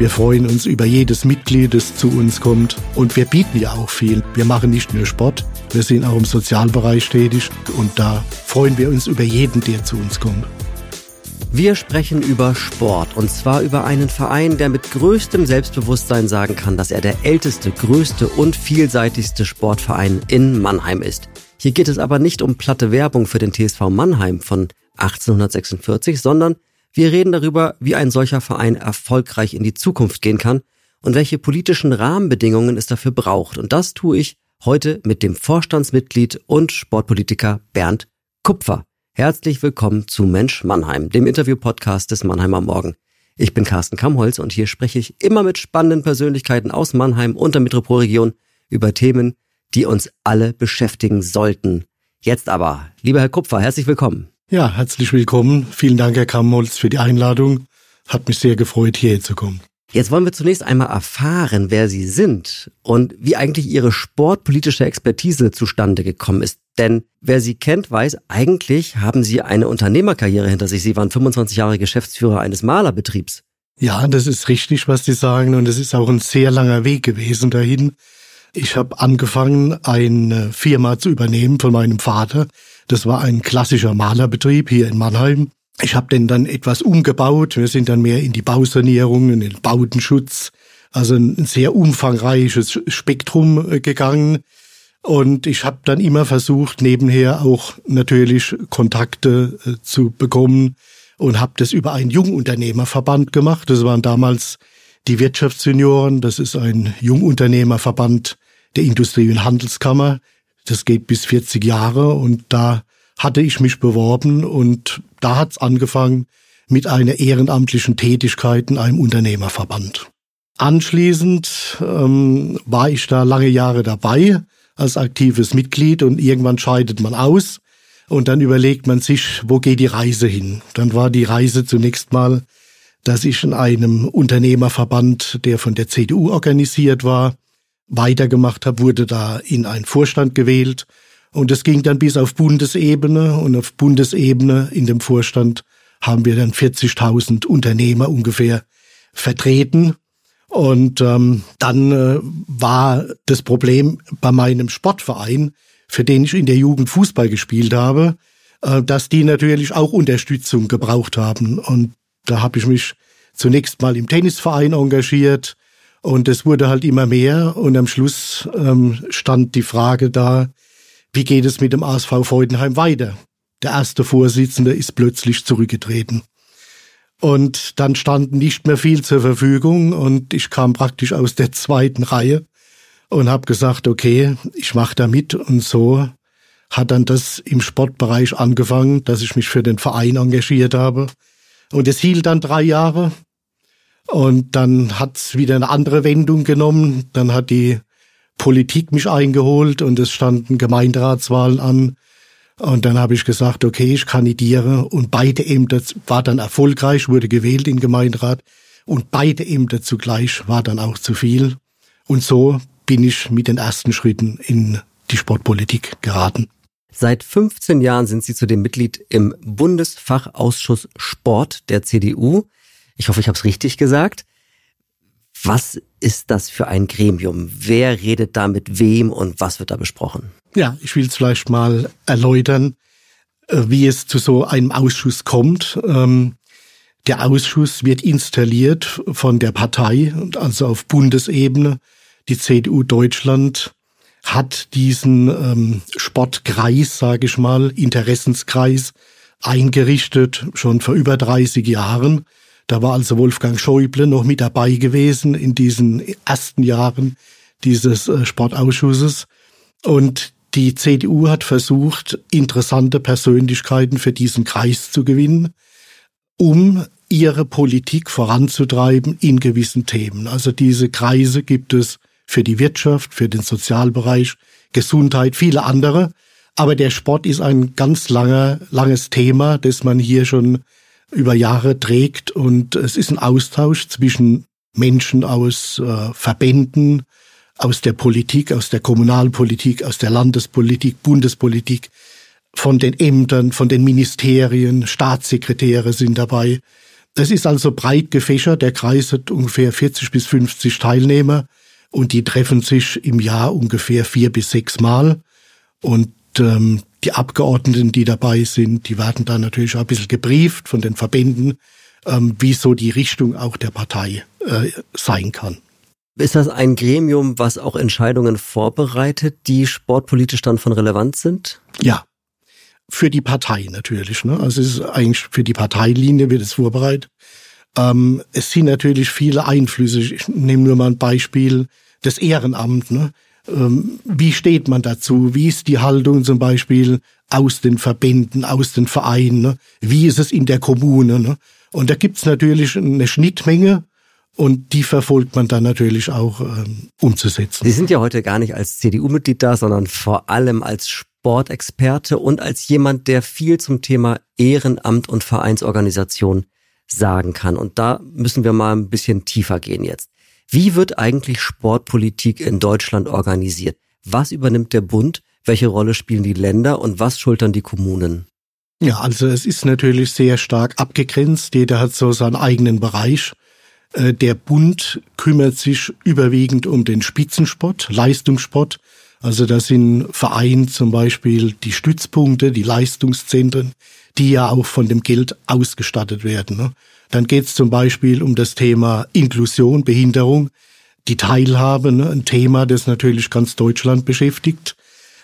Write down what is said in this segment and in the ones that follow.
Wir freuen uns über jedes Mitglied, das zu uns kommt. Und wir bieten ja auch viel. Wir machen nicht nur Sport, wir sind auch im Sozialbereich tätig. Und da freuen wir uns über jeden, der zu uns kommt. Wir sprechen über Sport und zwar über einen Verein, der mit größtem Selbstbewusstsein sagen kann, dass er der älteste, größte und vielseitigste Sportverein in Mannheim ist. Hier geht es aber nicht um platte Werbung für den TSV Mannheim von 1846, sondern wir reden darüber, wie ein solcher Verein erfolgreich in die Zukunft gehen kann und welche politischen Rahmenbedingungen es dafür braucht. Und das tue ich heute mit dem Vorstandsmitglied und Sportpolitiker Bernd Kupfer. Herzlich willkommen zu Mensch Mannheim, dem Interview-Podcast des Mannheimer Morgen. Ich bin Carsten Kamholz und hier spreche ich immer mit spannenden Persönlichkeiten aus Mannheim und der Metropolregion über Themen, die uns alle beschäftigen sollten. Jetzt aber, lieber Herr Kupfer, herzlich willkommen. Ja, herzlich willkommen. Vielen Dank, Herr Kamholz, für die Einladung. Hat mich sehr gefreut, hierher zu kommen. Jetzt wollen wir zunächst einmal erfahren, wer Sie sind und wie eigentlich Ihre sportpolitische Expertise zustande gekommen ist. Denn wer Sie kennt, weiß, eigentlich haben Sie eine Unternehmerkarriere hinter sich. Sie waren 25 Jahre Geschäftsführer eines Malerbetriebs. Ja, das ist richtig, was Sie sagen. Und es ist auch ein sehr langer Weg gewesen dahin. Ich habe angefangen, eine Firma zu übernehmen von meinem Vater. Das war ein klassischer Malerbetrieb hier in Mannheim. Ich habe den dann etwas umgebaut. Wir sind dann mehr in die Bausanierung, in den Bautenschutz, also ein sehr umfangreiches Spektrum äh, gegangen. Und ich habe dann immer versucht, nebenher auch natürlich Kontakte äh, zu bekommen und habe das über einen Jungunternehmerverband gemacht. Das waren damals die Wirtschaftssenioren. Das ist ein Jungunternehmerverband der Industrie- und Handelskammer. Das geht bis 40 Jahre und da hatte ich mich beworben und da hat's angefangen mit einer ehrenamtlichen Tätigkeit in einem Unternehmerverband. Anschließend ähm, war ich da lange Jahre dabei als aktives Mitglied und irgendwann scheidet man aus und dann überlegt man sich, wo geht die Reise hin? Dann war die Reise zunächst mal, dass ich in einem Unternehmerverband, der von der CDU organisiert war, weitergemacht habe, wurde da in einen Vorstand gewählt und es ging dann bis auf Bundesebene und auf Bundesebene in dem Vorstand haben wir dann 40.000 Unternehmer ungefähr vertreten. Und ähm, dann äh, war das Problem bei meinem Sportverein, für den ich in der Jugend Fußball gespielt habe, äh, dass die natürlich auch Unterstützung gebraucht haben. Und da habe ich mich zunächst mal im Tennisverein engagiert und es wurde halt immer mehr. Und am Schluss ähm, stand die Frage da, wie geht es mit dem ASV Freudenheim weiter? Der erste Vorsitzende ist plötzlich zurückgetreten. Und dann stand nicht mehr viel zur Verfügung und ich kam praktisch aus der zweiten Reihe und habe gesagt, okay, ich mache da mit und so hat dann das im Sportbereich angefangen, dass ich mich für den Verein engagiert habe. Und es hielt dann drei Jahre und dann hat's wieder eine andere Wendung genommen. Dann hat die Politik mich eingeholt und es standen Gemeinderatswahlen an. Und dann habe ich gesagt, okay, ich kandidiere und beide Ämter war dann erfolgreich, wurde gewählt in Gemeinderat und beide Ämter zugleich war dann auch zu viel. Und so bin ich mit den ersten Schritten in die Sportpolitik geraten. Seit 15 Jahren sind Sie zudem Mitglied im Bundesfachausschuss Sport der CDU. Ich hoffe, ich habe es richtig gesagt. Was ist das für ein Gremium? Wer redet da mit wem und was wird da besprochen? Ja, ich will vielleicht mal erläutern, äh, wie es zu so einem Ausschuss kommt. Ähm, der Ausschuss wird installiert von der Partei, also auf Bundesebene. Die CDU Deutschland hat diesen ähm, Sportkreis, sage ich mal, Interessenskreis eingerichtet, schon vor über 30 Jahren. Da war also Wolfgang Schäuble noch mit dabei gewesen in diesen ersten Jahren dieses äh, Sportausschusses. Und die CDU hat versucht, interessante Persönlichkeiten für diesen Kreis zu gewinnen, um ihre Politik voranzutreiben in gewissen Themen. Also diese Kreise gibt es für die Wirtschaft, für den Sozialbereich, Gesundheit, viele andere. Aber der Sport ist ein ganz langer, langes Thema, das man hier schon über Jahre trägt und es ist ein Austausch zwischen Menschen aus äh, Verbänden, aus der Politik, aus der Kommunalpolitik, aus der Landespolitik, Bundespolitik, von den Ämtern, von den Ministerien, Staatssekretäre sind dabei. Das ist also breit gefächert. Der Kreis hat ungefähr 40 bis 50 Teilnehmer und die treffen sich im Jahr ungefähr vier bis sechs Mal. Und ähm, die Abgeordneten, die dabei sind, die werden dann natürlich auch ein bisschen gebrieft von den Verbänden, ähm, wie so die Richtung auch der Partei äh, sein kann. Ist das ein Gremium, was auch Entscheidungen vorbereitet, die sportpolitisch dann von Relevanz sind? Ja, für die Partei natürlich. Ne? Also es ist eigentlich für die Parteilinie wird es vorbereitet. Ähm, es sind natürlich viele Einflüsse. Ich nehme nur mal ein Beispiel, das Ehrenamt. Ne? Ähm, wie steht man dazu? Wie ist die Haltung zum Beispiel aus den Verbänden, aus den Vereinen? Ne? Wie ist es in der Kommune? Ne? Und da gibt's natürlich eine Schnittmenge und die verfolgt man dann natürlich auch ähm, umzusetzen. Sie sind ja heute gar nicht als CDU-Mitglied da, sondern vor allem als Sportexperte und als jemand, der viel zum Thema Ehrenamt und Vereinsorganisation sagen kann. Und da müssen wir mal ein bisschen tiefer gehen jetzt. Wie wird eigentlich Sportpolitik in Deutschland organisiert? Was übernimmt der Bund? Welche Rolle spielen die Länder und was schultern die Kommunen? Ja, also es ist natürlich sehr stark abgegrenzt. Jeder hat so seinen eigenen Bereich. Äh, der Bund kümmert sich überwiegend um den Spitzensport, Leistungssport. Also das sind Vereine zum Beispiel die Stützpunkte, die Leistungszentren, die ja auch von dem Geld ausgestattet werden. Ne? Dann geht es zum Beispiel um das Thema Inklusion, Behinderung, die Teilhabe, ne? ein Thema, das natürlich ganz Deutschland beschäftigt.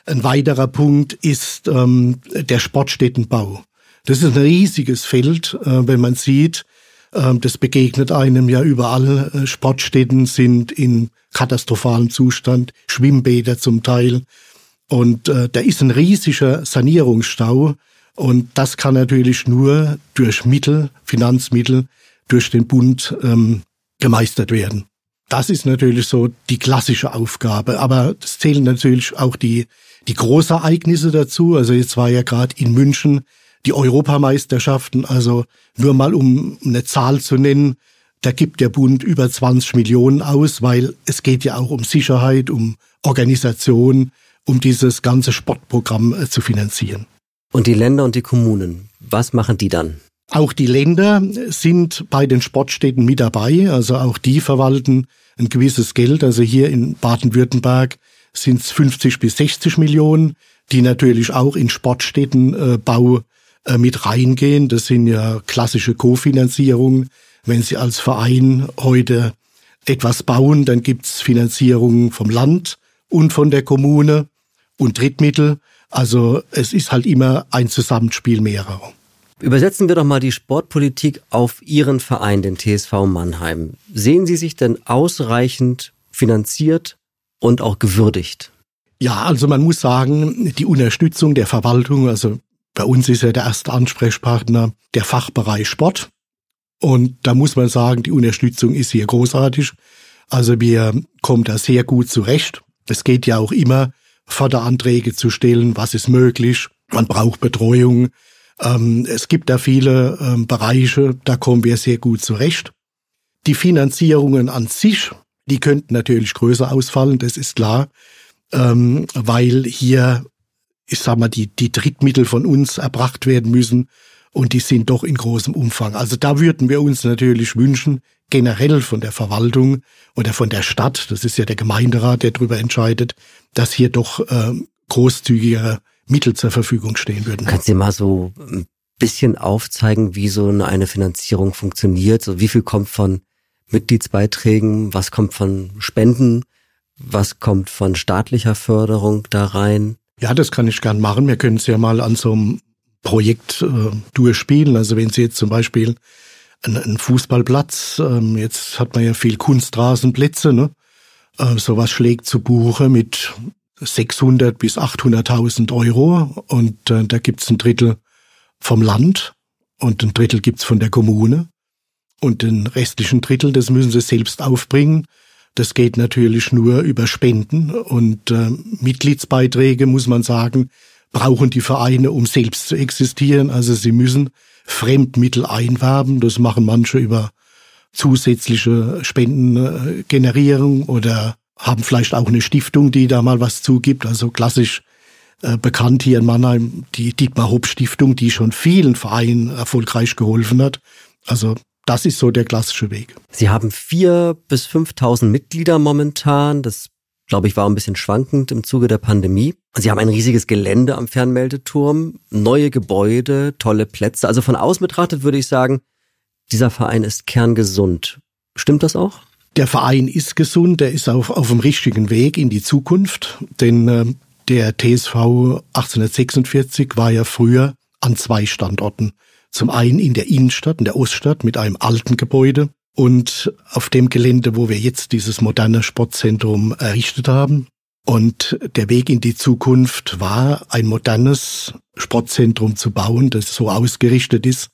Ein weiterer Punkt ist ähm, der Sportstättenbau. Das ist ein riesiges Feld, äh, wenn man sieht, äh, das begegnet einem ja überall. Äh, Sportstätten sind in katastrophalem Zustand, Schwimmbäder zum Teil. Und äh, da ist ein riesiger Sanierungsstau. Und das kann natürlich nur durch Mittel, Finanzmittel, durch den Bund ähm, gemeistert werden. Das ist natürlich so die klassische Aufgabe. Aber es zählen natürlich auch die die Großereignisse dazu. Also jetzt war ja gerade in München die Europameisterschaften, also nur mal um eine Zahl zu nennen, da gibt der Bund über 20 Millionen aus, weil es geht ja auch um Sicherheit, um Organisation, um dieses ganze Sportprogramm äh, zu finanzieren. Und die Länder und die Kommunen, was machen die dann? Auch die Länder sind bei den Sportstädten mit dabei, also auch die verwalten ein gewisses Geld. Also hier in Baden-Württemberg sind es 50 bis 60 Millionen, die natürlich auch in Sportstättenbau äh, mit reingehen. Das sind ja klassische Kofinanzierungen. Wenn Sie als Verein heute etwas bauen, dann gibt's Finanzierungen vom Land und von der Kommune und Drittmittel. Also es ist halt immer ein Zusammenspiel mehrerer. Übersetzen wir doch mal die Sportpolitik auf Ihren Verein, den TSV Mannheim. Sehen Sie sich denn ausreichend finanziert und auch gewürdigt? Ja, also man muss sagen, die Unterstützung der Verwaltung, also bei uns ist ja der erste Ansprechpartner der Fachbereich Sport. Und da muss man sagen, die Unterstützung ist hier großartig. Also wir kommen da sehr gut zurecht. Es geht ja auch immer, Förderanträge zu stellen, was ist möglich. Man braucht Betreuung. Ähm, es gibt da viele ähm, Bereiche, da kommen wir sehr gut zurecht. Die Finanzierungen an sich, die könnten natürlich größer ausfallen, das ist klar, ähm, weil hier, ich sag mal, die, die Drittmittel von uns erbracht werden müssen und die sind doch in großem Umfang. Also da würden wir uns natürlich wünschen, generell von der Verwaltung oder von der Stadt, das ist ja der Gemeinderat, der darüber entscheidet, dass hier doch äh, großzügigere Mittel zur Verfügung stehen würden. Kannst du mal so ein bisschen aufzeigen, wie so eine Finanzierung funktioniert? So wie viel kommt von Mitgliedsbeiträgen, was kommt von Spenden, was kommt von staatlicher Förderung da rein? Ja, das kann ich gern machen. Wir können es ja mal an so einem Projekt äh, durchspielen. Also wenn Sie jetzt zum Beispiel einen Fußballplatz, ähm, jetzt hat man ja viel Kunstrasenplätze, ne? Äh, sowas schlägt zu Buche mit 600 bis 800.000 Euro und äh, da gibt's ein Drittel vom Land und ein Drittel gibt's von der Kommune. Und den restlichen Drittel, das müssen sie selbst aufbringen. Das geht natürlich nur über Spenden und äh, Mitgliedsbeiträge, muss man sagen, brauchen die Vereine, um selbst zu existieren. Also sie müssen Fremdmittel einwerben. Das machen manche über zusätzliche Spendengenerierung oder haben vielleicht auch eine Stiftung, die da mal was zugibt. Also klassisch äh, bekannt hier in Mannheim die Dietmar Hopp Stiftung, die schon vielen Vereinen erfolgreich geholfen hat. Also das ist so der klassische Weg. Sie haben vier bis 5.000 Mitglieder momentan. Das, glaube ich, war ein bisschen schwankend im Zuge der Pandemie. Sie haben ein riesiges Gelände am Fernmeldeturm, neue Gebäude, tolle Plätze. Also von außen betrachtet würde ich sagen, dieser Verein ist kerngesund. Stimmt das auch? Der Verein ist gesund, er ist auf, auf dem richtigen Weg in die Zukunft, denn äh, der TSV 1846 war ja früher an zwei Standorten. Zum einen in der Innenstadt, in der Oststadt mit einem alten Gebäude und auf dem Gelände, wo wir jetzt dieses moderne Sportzentrum errichtet haben. Und der Weg in die Zukunft war, ein modernes Sportzentrum zu bauen, das so ausgerichtet ist,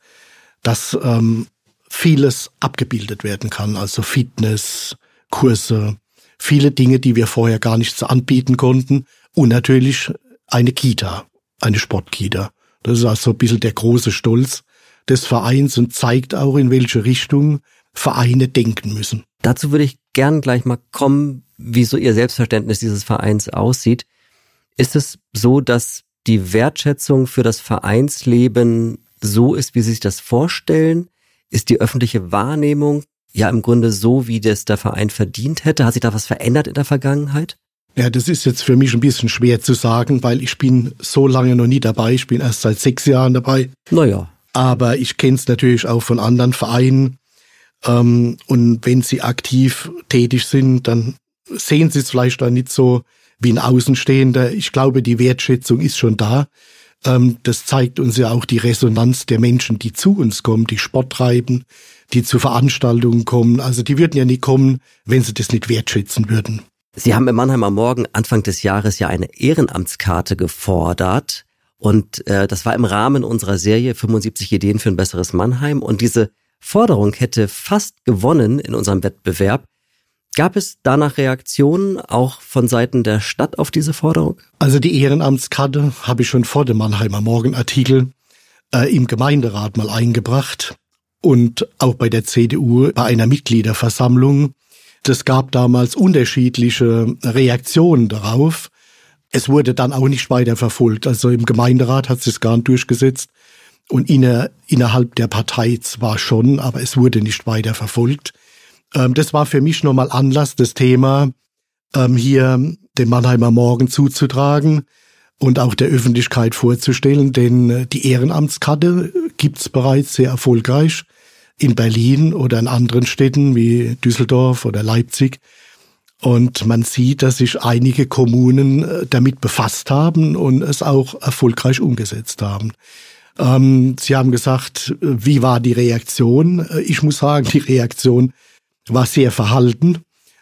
dass ähm, vieles abgebildet werden kann, also Fitness, Kurse, viele Dinge, die wir vorher gar nicht so anbieten konnten und natürlich eine Kita, eine Sportkita. Das ist also ein bisschen der große Stolz des Vereins und zeigt auch, in welche Richtung Vereine denken müssen. Dazu würde ich gern gleich mal kommen, wie so Ihr Selbstverständnis dieses Vereins aussieht. Ist es so, dass die Wertschätzung für das Vereinsleben so ist, wie Sie sich das vorstellen? Ist die öffentliche Wahrnehmung ja im Grunde so, wie das der Verein verdient hätte? Hat sich da was verändert in der Vergangenheit? Ja, das ist jetzt für mich ein bisschen schwer zu sagen, weil ich bin so lange noch nie dabei. Ich bin erst seit sechs Jahren dabei. Naja. Aber ich kenne es natürlich auch von anderen Vereinen. Ähm, und wenn sie aktiv tätig sind, dann sehen sie es vielleicht auch nicht so wie ein Außenstehender. Ich glaube, die Wertschätzung ist schon da. Ähm, das zeigt uns ja auch die Resonanz der Menschen, die zu uns kommen, die Sport treiben, die zu Veranstaltungen kommen. Also die würden ja nie kommen, wenn sie das nicht wertschätzen würden. Sie haben im Mannheimer Morgen Anfang des Jahres ja eine Ehrenamtskarte gefordert. Und äh, das war im Rahmen unserer Serie 75 Ideen für ein besseres Mannheim. Und diese Forderung hätte fast gewonnen in unserem Wettbewerb. Gab es danach Reaktionen auch von Seiten der Stadt auf diese Forderung? Also die Ehrenamtskarte habe ich schon vor dem Mannheimer Morgenartikel äh, im Gemeinderat mal eingebracht und auch bei der CDU bei einer Mitgliederversammlung. Das gab damals unterschiedliche Reaktionen darauf. Es wurde dann auch nicht weiter verfolgt. Also im Gemeinderat hat es gar nicht durchgesetzt und inner, innerhalb der Partei zwar schon, aber es wurde nicht weiter verfolgt. Ähm, das war für mich nochmal Anlass, das Thema ähm, hier dem Mannheimer Morgen zuzutragen und auch der Öffentlichkeit vorzustellen, denn äh, die Ehrenamtskarte gibt's bereits sehr erfolgreich in Berlin oder in anderen Städten wie Düsseldorf oder Leipzig. Und man sieht, dass sich einige Kommunen äh, damit befasst haben und es auch erfolgreich umgesetzt haben. Ähm, Sie haben gesagt, wie war die Reaktion? Äh, ich muss sagen, die Reaktion war sehr verhalten.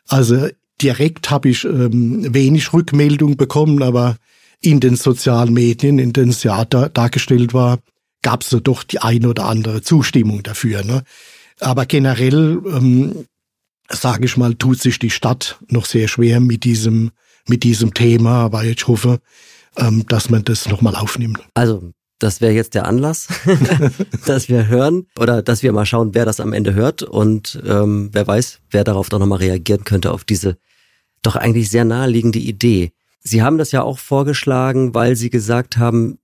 Also direkt habe ich ähm, wenig Rückmeldung bekommen, aber in den sozialen Medien, in denen es ja da, dargestellt war, gab es doch die eine oder andere Zustimmung dafür. Ne? Aber generell, ähm, sage ich mal, tut sich die Stadt noch sehr schwer mit diesem mit diesem Thema, aber ich hoffe, ähm, dass man das nochmal aufnimmt. Also das wäre jetzt der Anlass, dass wir hören oder dass wir mal schauen, wer das am Ende hört und ähm, wer weiß, wer darauf doch nochmal reagieren könnte auf diese doch eigentlich sehr naheliegende Idee. Sie haben das ja auch vorgeschlagen, weil Sie gesagt haben,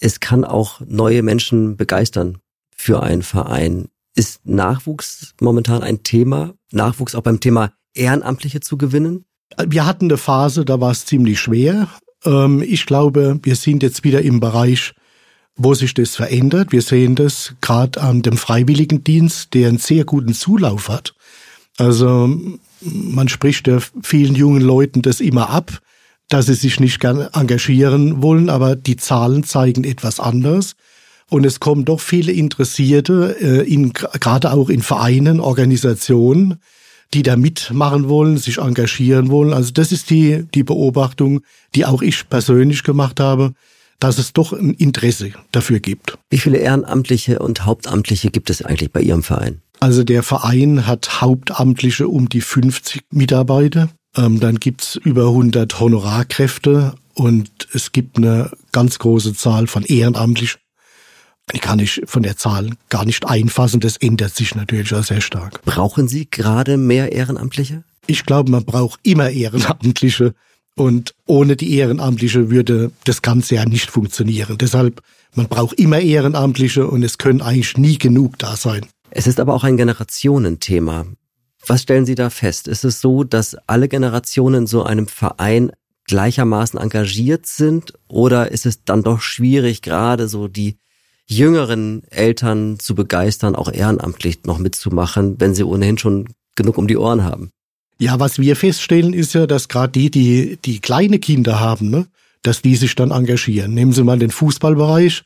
es kann auch neue Menschen begeistern für einen Verein. Ist Nachwuchs momentan ein Thema? Nachwuchs auch beim Thema Ehrenamtliche zu gewinnen? Wir hatten eine Phase, da war es ziemlich schwer. Ähm, ich glaube, wir sind jetzt wieder im Bereich wo sich das verändert. Wir sehen das gerade an dem Freiwilligendienst, der einen sehr guten Zulauf hat. Also man spricht ja vielen jungen Leuten das immer ab, dass sie sich nicht gern engagieren wollen, aber die Zahlen zeigen etwas anders. Und es kommen doch viele Interessierte, äh, in, gerade auch in Vereinen, Organisationen, die da mitmachen wollen, sich engagieren wollen. Also das ist die, die Beobachtung, die auch ich persönlich gemacht habe dass es doch ein Interesse dafür gibt. Wie viele Ehrenamtliche und Hauptamtliche gibt es eigentlich bei Ihrem Verein? Also der Verein hat Hauptamtliche um die 50 Mitarbeiter. Ähm, dann gibt's über 100 Honorarkräfte und es gibt eine ganz große Zahl von Ehrenamtlichen. Die kann ich von der Zahl gar nicht einfassen. Das ändert sich natürlich auch sehr stark. Brauchen Sie gerade mehr Ehrenamtliche? Ich glaube, man braucht immer Ehrenamtliche. Und ohne die Ehrenamtliche würde das Ganze ja nicht funktionieren. Deshalb, man braucht immer Ehrenamtliche und es können eigentlich nie genug da sein. Es ist aber auch ein Generationenthema. Was stellen Sie da fest? Ist es so, dass alle Generationen so einem Verein gleichermaßen engagiert sind oder ist es dann doch schwierig, gerade so die jüngeren Eltern zu begeistern, auch ehrenamtlich noch mitzumachen, wenn sie ohnehin schon genug um die Ohren haben? Ja, was wir feststellen, ist ja, dass gerade die, die, die kleine Kinder haben, ne, dass die sich dann engagieren. Nehmen Sie mal den Fußballbereich.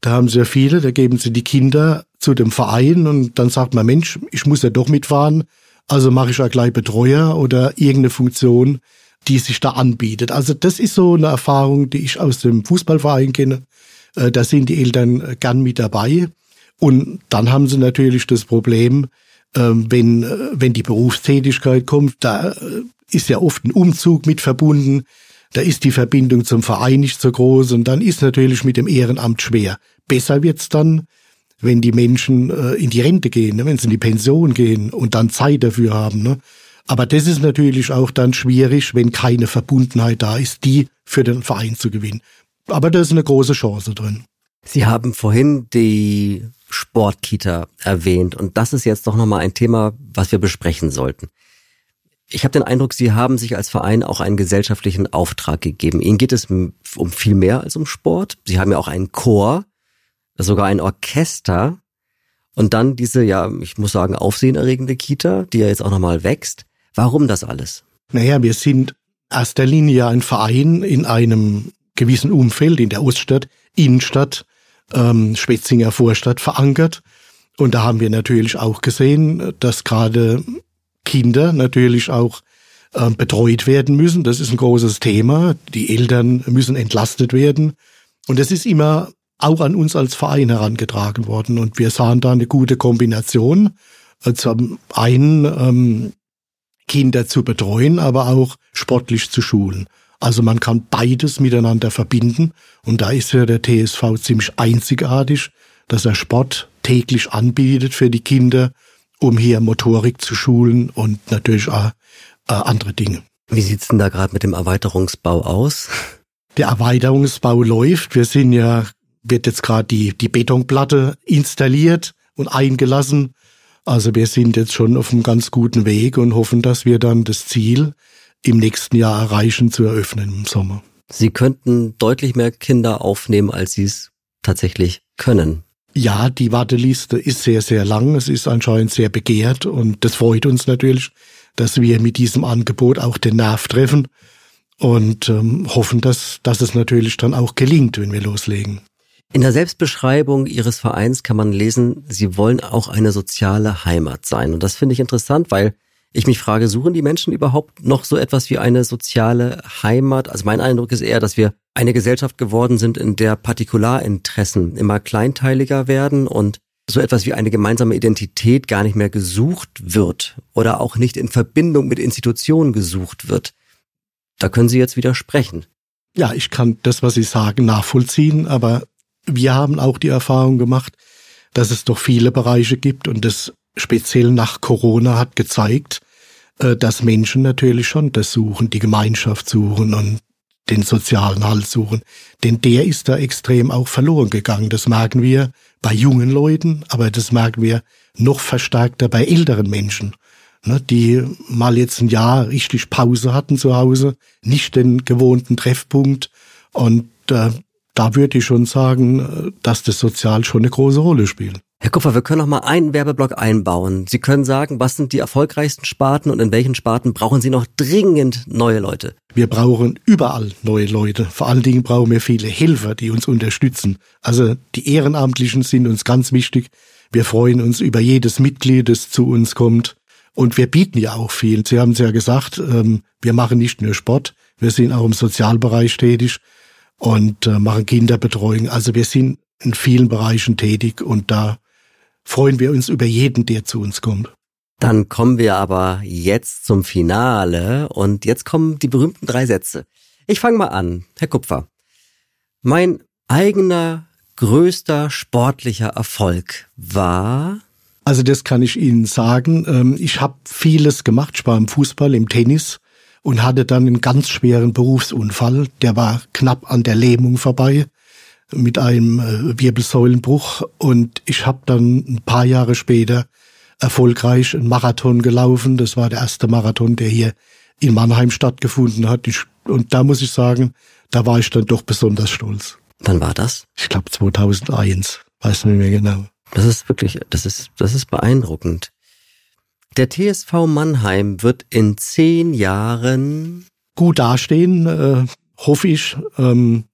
Da haben sie ja viele, da geben sie die Kinder zu dem Verein und dann sagt man, Mensch, ich muss ja doch mitfahren, also mache ich ja gleich Betreuer oder irgendeine Funktion, die sich da anbietet. Also das ist so eine Erfahrung, die ich aus dem Fußballverein kenne. Äh, da sind die Eltern gern mit dabei. Und dann haben sie natürlich das Problem, wenn, äh, wenn die Berufstätigkeit kommt, da äh, ist ja oft ein Umzug mit verbunden. Da ist die Verbindung zum Verein nicht so groß und dann ist natürlich mit dem Ehrenamt schwer. Besser wird's dann, wenn die Menschen in die Rente gehen, ne, wenn sie in die Pension gehen und dann Zeit dafür haben. Ne. Aber das ist natürlich auch dann schwierig, wenn keine Verbundenheit da ist, die für den Verein zu gewinnen. Aber da ist eine große Chance drin. Sie haben vorhin die Sportkita erwähnt und das ist jetzt doch nochmal ein Thema, was wir besprechen sollten. Ich habe den Eindruck, Sie haben sich als Verein auch einen gesellschaftlichen Auftrag gegeben. Ihnen geht es um viel mehr als um Sport. Sie haben ja auch einen Chor, sogar ein Orchester und dann diese, ja, ich muss sagen, aufsehenerregende Kita, die ja jetzt auch nochmal wächst. Warum das alles? Naja, wir sind erster Linie ein Verein in einem gewissen Umfeld, in der Oststadt, Innenstadt, ähm, Spetzinger Vorstadt verankert. Und da haben wir natürlich auch gesehen, dass gerade Kinder natürlich auch äh, betreut werden müssen. Das ist ein großes Thema. Die Eltern müssen entlastet werden. Und das ist immer auch an uns als Verein herangetragen worden. Und wir sahen da eine gute Kombination. Zum einen ähm, Kinder zu betreuen, aber auch sportlich zu schulen. Also man kann beides miteinander verbinden und da ist ja der TSV ziemlich einzigartig, dass er Sport täglich anbietet für die Kinder, um hier Motorik zu schulen und natürlich auch äh, andere Dinge. Wie sieht's denn da gerade mit dem Erweiterungsbau aus? Der Erweiterungsbau läuft. Wir sind ja, wird jetzt gerade die, die Betonplatte installiert und eingelassen. Also wir sind jetzt schon auf einem ganz guten Weg und hoffen, dass wir dann das Ziel im nächsten Jahr erreichen zu eröffnen im Sommer. Sie könnten deutlich mehr Kinder aufnehmen, als Sie es tatsächlich können. Ja, die Warteliste ist sehr, sehr lang. Es ist anscheinend sehr begehrt und das freut uns natürlich, dass wir mit diesem Angebot auch den Nerv treffen und ähm, hoffen, dass, dass es natürlich dann auch gelingt, wenn wir loslegen. In der Selbstbeschreibung Ihres Vereins kann man lesen, Sie wollen auch eine soziale Heimat sein. Und das finde ich interessant, weil ich mich frage, suchen die Menschen überhaupt noch so etwas wie eine soziale Heimat? Also mein Eindruck ist eher, dass wir eine Gesellschaft geworden sind, in der Partikularinteressen immer kleinteiliger werden und so etwas wie eine gemeinsame Identität gar nicht mehr gesucht wird oder auch nicht in Verbindung mit Institutionen gesucht wird. Da können Sie jetzt widersprechen. Ja, ich kann das, was Sie sagen, nachvollziehen, aber wir haben auch die Erfahrung gemacht, dass es doch viele Bereiche gibt und das speziell nach Corona hat gezeigt, äh, dass Menschen natürlich schon das suchen, die Gemeinschaft suchen und den sozialen Halt suchen. Denn der ist da extrem auch verloren gegangen. Das merken wir bei jungen Leuten, aber das merken wir noch verstärkter bei älteren Menschen, ne, die mal jetzt ein Jahr richtig Pause hatten zu Hause, nicht den gewohnten Treffpunkt und äh, da würde ich schon sagen, dass das Sozial schon eine große Rolle spielt. Herr Kupfer, wir können noch mal einen Werbeblock einbauen. Sie können sagen, was sind die erfolgreichsten Sparten und in welchen Sparten brauchen Sie noch dringend neue Leute? Wir brauchen überall neue Leute. Vor allen Dingen brauchen wir viele Helfer, die uns unterstützen. Also die Ehrenamtlichen sind uns ganz wichtig. Wir freuen uns über jedes Mitglied, das zu uns kommt. Und wir bieten ja auch viel. Sie haben es ja gesagt, ähm, wir machen nicht nur Sport, wir sind auch im Sozialbereich tätig und äh, machen Kinderbetreuung. Also wir sind in vielen Bereichen tätig und da freuen wir uns über jeden, der zu uns kommt. Dann kommen wir aber jetzt zum Finale und jetzt kommen die berühmten drei Sätze. Ich fange mal an, Herr Kupfer. Mein eigener größter sportlicher Erfolg war? Also das kann ich Ihnen sagen. Ähm, ich habe vieles gemacht. Ich war im Fußball, im Tennis und hatte dann einen ganz schweren Berufsunfall. Der war knapp an der Lähmung vorbei. Mit einem äh, Wirbelsäulenbruch und ich habe dann ein paar Jahre später erfolgreich einen Marathon gelaufen. Das war der erste Marathon, der hier in Mannheim stattgefunden hat. Ich, und da muss ich sagen, da war ich dann doch besonders stolz. Wann war das? Ich glaube 2001, weiß nicht mehr genau. Das ist wirklich, das ist, das ist beeindruckend. Der TSV Mannheim wird in zehn Jahren gut dastehen, äh, hoffe ich. Ähm,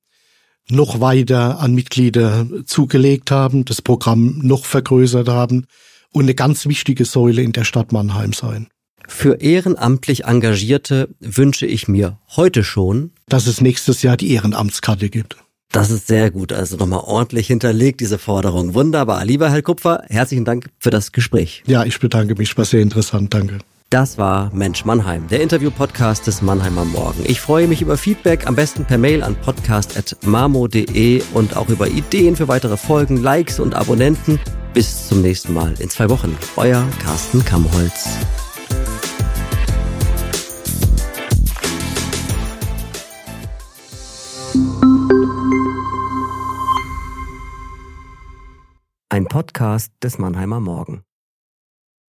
noch weiter an Mitglieder zugelegt haben, das Programm noch vergrößert haben und eine ganz wichtige Säule in der Stadt Mannheim sein. Für ehrenamtlich Engagierte wünsche ich mir heute schon, dass es nächstes Jahr die Ehrenamtskarte gibt. Das ist sehr gut. Also nochmal ordentlich hinterlegt, diese Forderung. Wunderbar. Lieber Herr Kupfer, herzlichen Dank für das Gespräch. Ja, ich bedanke mich. War sehr interessant. Danke. Das war Mensch Mannheim, der Interview-Podcast des Mannheimer Morgen. Ich freue mich über Feedback, am besten per Mail an podcast.mamo.de und auch über Ideen für weitere Folgen, Likes und Abonnenten. Bis zum nächsten Mal in zwei Wochen. Euer Carsten Kammholz. Ein Podcast des Mannheimer Morgen.